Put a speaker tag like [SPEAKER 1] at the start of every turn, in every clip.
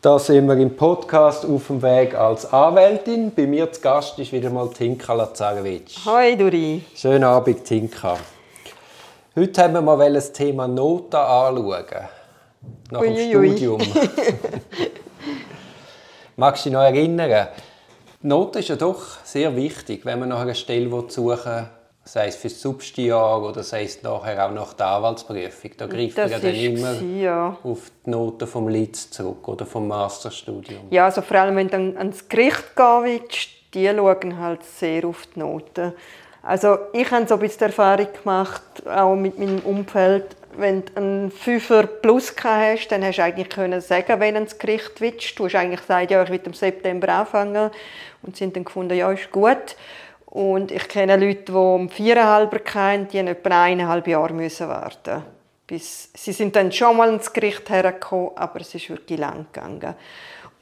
[SPEAKER 1] Da sind wir im Podcast auf dem Weg als Anwältin. Bei mir zu Gast ist wieder mal Tinka Lazarevic.
[SPEAKER 2] Hoi Duri.
[SPEAKER 1] Schönen Abend, Tinka. Heute haben wir mal das Thema Noten anschauen. Nach dem
[SPEAKER 2] Uiuiui.
[SPEAKER 1] Studium. Magst du dich noch erinnern? Noten ist ja doch sehr wichtig, wenn man nach einer Stelle suchen will, sei es für das Substijahr oder sei es nachher auch nach der Anwaltsprüfung. Da greift man
[SPEAKER 2] Das
[SPEAKER 1] ja dann immer
[SPEAKER 2] gewesen, ja.
[SPEAKER 1] auf die Noten vom Litz zurück oder vom Masterstudium.
[SPEAKER 2] Ja, also vor allem, wenn du dann ans Gericht gehen willst, die schauen halt sehr auf die Noten. Also ich habe so ein bisschen Erfahrung gemacht, auch mit meinem Umfeld, wenn du einen Fünfer plus hast, dann hast du eigentlich können sagen, wenn du ins Gericht willst. Du hast eigentlich gesagt, ja, ich will im September anfangen. Und sie haben dann gefunden, ja, ist gut. Und ich kenne Leute, die um viereinhalb kennen, die haben etwa eineinhalb Jahre müssen warten bis Sie sind dann schon mal ins Gericht hergekommen, aber es ist wirklich lang gegangen.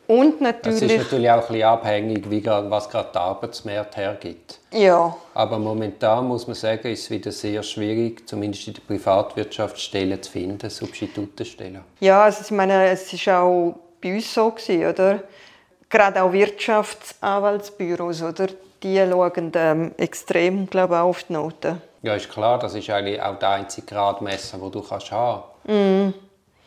[SPEAKER 2] Und
[SPEAKER 1] Es ist
[SPEAKER 2] natürlich,
[SPEAKER 1] natürlich auch ein bisschen abhängig, wie was gerade der Arbeitsmarkt hergibt.
[SPEAKER 2] ja,
[SPEAKER 1] Aber momentan muss man sagen, ist es wieder sehr schwierig, zumindest in der Privatwirtschaft Stellen zu finden, Substitutenstellen.
[SPEAKER 2] Ja, also ich meine, es ist auch bei uns so gewesen, oder? Gerade auch Wirtschaftsanwaltsbüros, oder? Die schauen ähm, extrem, glaube ich, auf die Noten.
[SPEAKER 1] Ja, ist klar, das ist eigentlich auch der einzige Gradmesser, den du kannst haben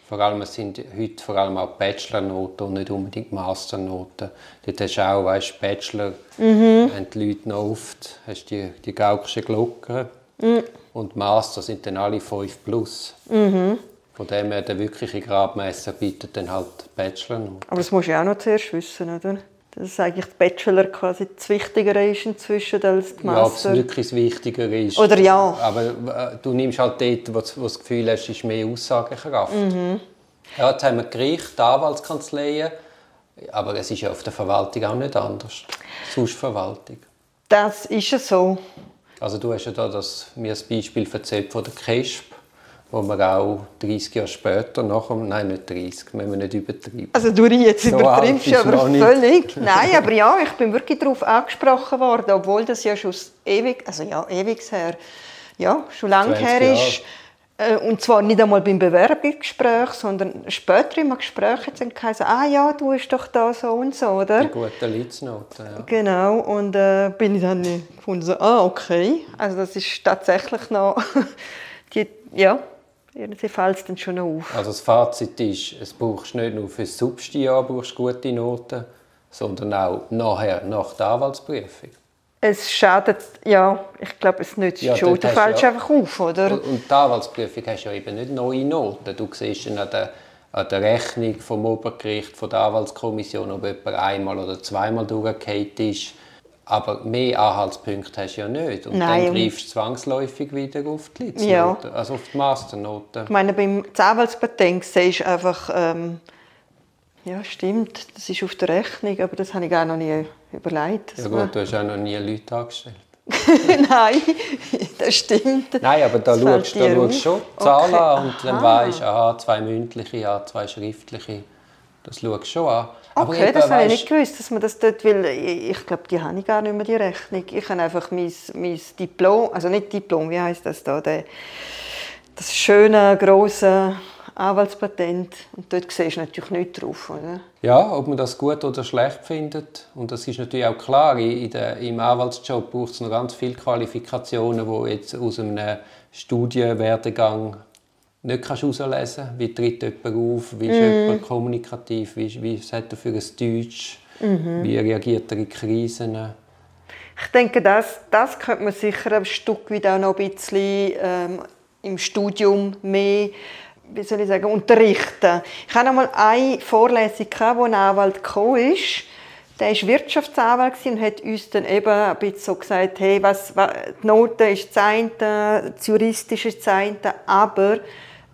[SPEAKER 1] Vor allem, es sind heute vor allem auch Bachelornoten und nicht unbedingt Masternoten. Dort hast du auch, weißt, Bachelor, haben die Leute noch oft, hast die, die gaukischen Glocken. Und Master sind dann alle 5 plus. Von dem her, der wirkliche Gradmesser bietet dann halt Bachelornoten.
[SPEAKER 2] Aber das musst du ja auch noch zuerst wissen, oder? Dass eigentlich der Bachelor quasi das Wichtigere ist inzwischen als die
[SPEAKER 1] Ja, ob es
[SPEAKER 2] Master.
[SPEAKER 1] wirklich wichtiger ist.
[SPEAKER 2] Oder ja.
[SPEAKER 1] Aber äh, du nimmst halt dort, wo du das Gefühl hast, ist mehr Aussagekraft.
[SPEAKER 2] Mhm.
[SPEAKER 1] Ja, jetzt haben wir Gericht, Anwaltskanzleien, aber es ist ja auf der Verwaltung auch nicht anders. Sonst Verwaltung.
[SPEAKER 2] das ist es so.
[SPEAKER 1] Also du hast ja da das, mir das Beispiel erzählt von der KESP, wo wir auch 30 Jahre später, dem, nein, nicht 30, wenn wir nicht übertreiben.
[SPEAKER 2] Also du jetzt
[SPEAKER 1] So ist
[SPEAKER 2] aber
[SPEAKER 1] noch
[SPEAKER 2] völlig. Nein, aber ja, ich bin wirklich darauf angesprochen worden, obwohl das ja schon ewig, also ja, ewig her, ja, schon lange
[SPEAKER 1] 20
[SPEAKER 2] her ist. Äh, Und zwar nicht einmal beim Bewerbungsgespräch, sondern später im Gespräch hat dann geheißen, ah ja, du bist doch da so und so, oder?
[SPEAKER 1] Die guten Litznoten, ja.
[SPEAKER 2] Genau, und äh, bin ich dann gefunden, so, ah, okay. Also das ist tatsächlich noch, die, ja, irgendwie fällt es dann schon auf.
[SPEAKER 1] Also das Fazit ist, es brauchst nicht nur für das Substijahr brauchst du gute Noten, sondern auch nachher, nach der Anwaltsprüfung.
[SPEAKER 2] Es schadet, ja, ich glaube, es nützt
[SPEAKER 1] Ja,
[SPEAKER 2] schon. Du fällst
[SPEAKER 1] ja-
[SPEAKER 2] einfach auf, oder?
[SPEAKER 1] Und und die Anwaltsprüfung hast ja eben nicht neue Noten. Du siehst dann an der, an der Rechnung vom Obergericht, von der Anwaltskommission, ob jemand einmal oder zweimal durchgefallen ist. Aber mehr Anhaltspunkte hast du ja nicht. Und
[SPEAKER 2] Nein,
[SPEAKER 1] dann greifst du zwangsläufig wieder auf die
[SPEAKER 2] Ja.
[SPEAKER 1] Litznoten, also auf die Masternoten.
[SPEAKER 2] Ich meine, beim Anwaltspatent siehst du einfach, ähm, ja, stimmt, das ist auf der Rechnung, aber das habe ich gar noch nie überlegt.
[SPEAKER 1] Ja gut, du hast auch noch nie Leute angestellt.
[SPEAKER 2] Nein, das stimmt.
[SPEAKER 1] Nein, aber da
[SPEAKER 2] Das
[SPEAKER 1] schaust, du schon die Zahlen
[SPEAKER 2] Okay,
[SPEAKER 1] an und dann
[SPEAKER 2] aha.
[SPEAKER 1] weisst du, aha, zwei mündliche, ja, zwei schriftliche. Das schaust du schon an. Aber
[SPEAKER 2] Okay, das habe ich nicht gewusst, dass man das dort will. Ich, ich glaube, die habe ich gar nicht mehr, die Rechnung. Ich habe einfach mein, mein Diplom, also nicht Diplom, wie heißt das da, der, das schöne, große Anwaltspatent. Und dort siehst du natürlich nicht drauf, oder?
[SPEAKER 1] Ja, ob man das gut oder schlecht findet. Und das ist natürlich auch klar. In der, Im Anwaltsjob braucht es noch ganz viele Qualifikationen, die jetzt aus einem Studienwerdegang nicht kannst herauslesen. Wie tritt jemand auf? Wie ist jemand kommunikativ? Wie, wie hat er für ein Deutsch? Wie reagiert er in Krisen?
[SPEAKER 2] Ich denke, das, das könnte man sicher ein Stück weit auch noch ein bisschen ähm, im Studium mehr wie soll ich sagen, unterrichten. Ich hatte einmal eine Vorlesung, gehabt, wo ein Anwalt gekommen ist. Der war Wirtschaftsanwalt und hat uns dann eben ein bisschen so gesagt, hey, was, was, die Note ist das eine, das Juristische ist das eine, aber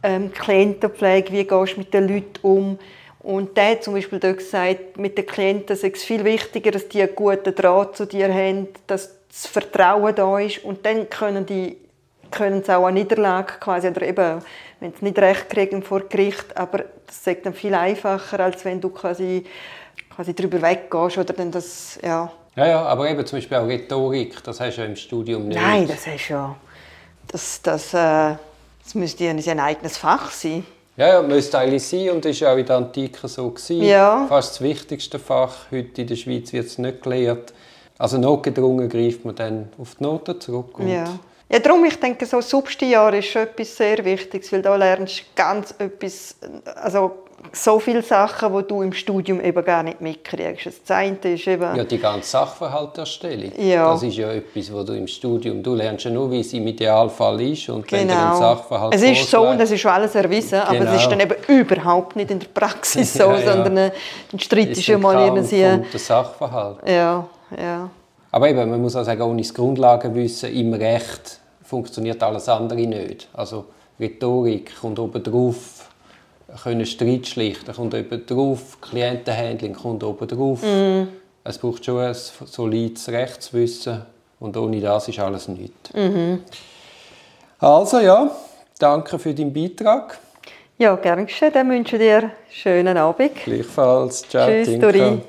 [SPEAKER 2] ähm, Klientenpflege, wie gehst du mit den Leuten um? Und der hat zum Beispiel dort gesagt, mit den Klienten sei es viel wichtiger, dass die einen guten Draht zu dir haben, dass das Vertrauen da ist und dann können die können sie auch eine Niederlage quasi, oder eben, wenn sie nicht recht kriegen vor Gericht, aber das ist dann viel einfacher, als wenn du quasi, quasi darüber weggehst oder dann das, ja.
[SPEAKER 1] Ja, ja, aber eben zum Beispiel auch Rhetorik, das hast du ja im Studium nicht.
[SPEAKER 2] Nein, das ist ja, das, das, äh, das müsste ja ein eigenes Fach sein.
[SPEAKER 1] Ja, ja, müsste eigentlich sein und ist auch in der Antike so gewesen.
[SPEAKER 2] Ja.
[SPEAKER 1] Fast das wichtigste Fach. Heute in der Schweiz wird es nicht gelehrt. Also notgedrungen greift man dann auf die Noten zurück.
[SPEAKER 2] Ja. Ja, darum, ich denke, so Substijahr ist schon etwas sehr Wichtiges, weil da lernst du ganz etwas, also so viele Sachen, die du im Studium eben gar nicht mitkriegst. Das eine ist eben...
[SPEAKER 1] Ja, die ganze Sachverhalterstellung.
[SPEAKER 2] Ja.
[SPEAKER 1] Das ist ja etwas, wo du im Studium, du lernst ja nur, wie es im Idealfall ist und wenn dir ein
[SPEAKER 2] Genau.
[SPEAKER 1] Sachverhalt
[SPEAKER 2] Es ist so und es ist schon alles erwiesen, aber es ist
[SPEAKER 1] Genau.
[SPEAKER 2] dann eben überhaupt nicht in der Praxis so,
[SPEAKER 1] Ja, ja.
[SPEAKER 2] sondern äh, dann streitest
[SPEAKER 1] ist
[SPEAKER 2] du
[SPEAKER 1] ein
[SPEAKER 2] mal irgendwie.
[SPEAKER 1] den Sachverhalt.
[SPEAKER 2] Ja, ja.
[SPEAKER 1] Aber eben, man muss auch sagen, ohne das Grundlagenwissen im Recht funktioniert alles andere nicht. Also Rhetorik kommt oben drauf, können Streit schlichten kommt oben drauf, Klientenhandling kommt oben drauf.
[SPEAKER 2] Mhm.
[SPEAKER 1] Es braucht schon ein solides Rechtswissen und ohne das ist alles nichts.
[SPEAKER 2] Mhm.
[SPEAKER 1] Also ja, danke für deinen Beitrag.
[SPEAKER 2] Ja, gern geschehen. Dann wünsche ich dir einen schönen Abend.
[SPEAKER 1] Gleichfalls. Ciao,
[SPEAKER 2] Tschüss,
[SPEAKER 1] Tinka.
[SPEAKER 2] Dori.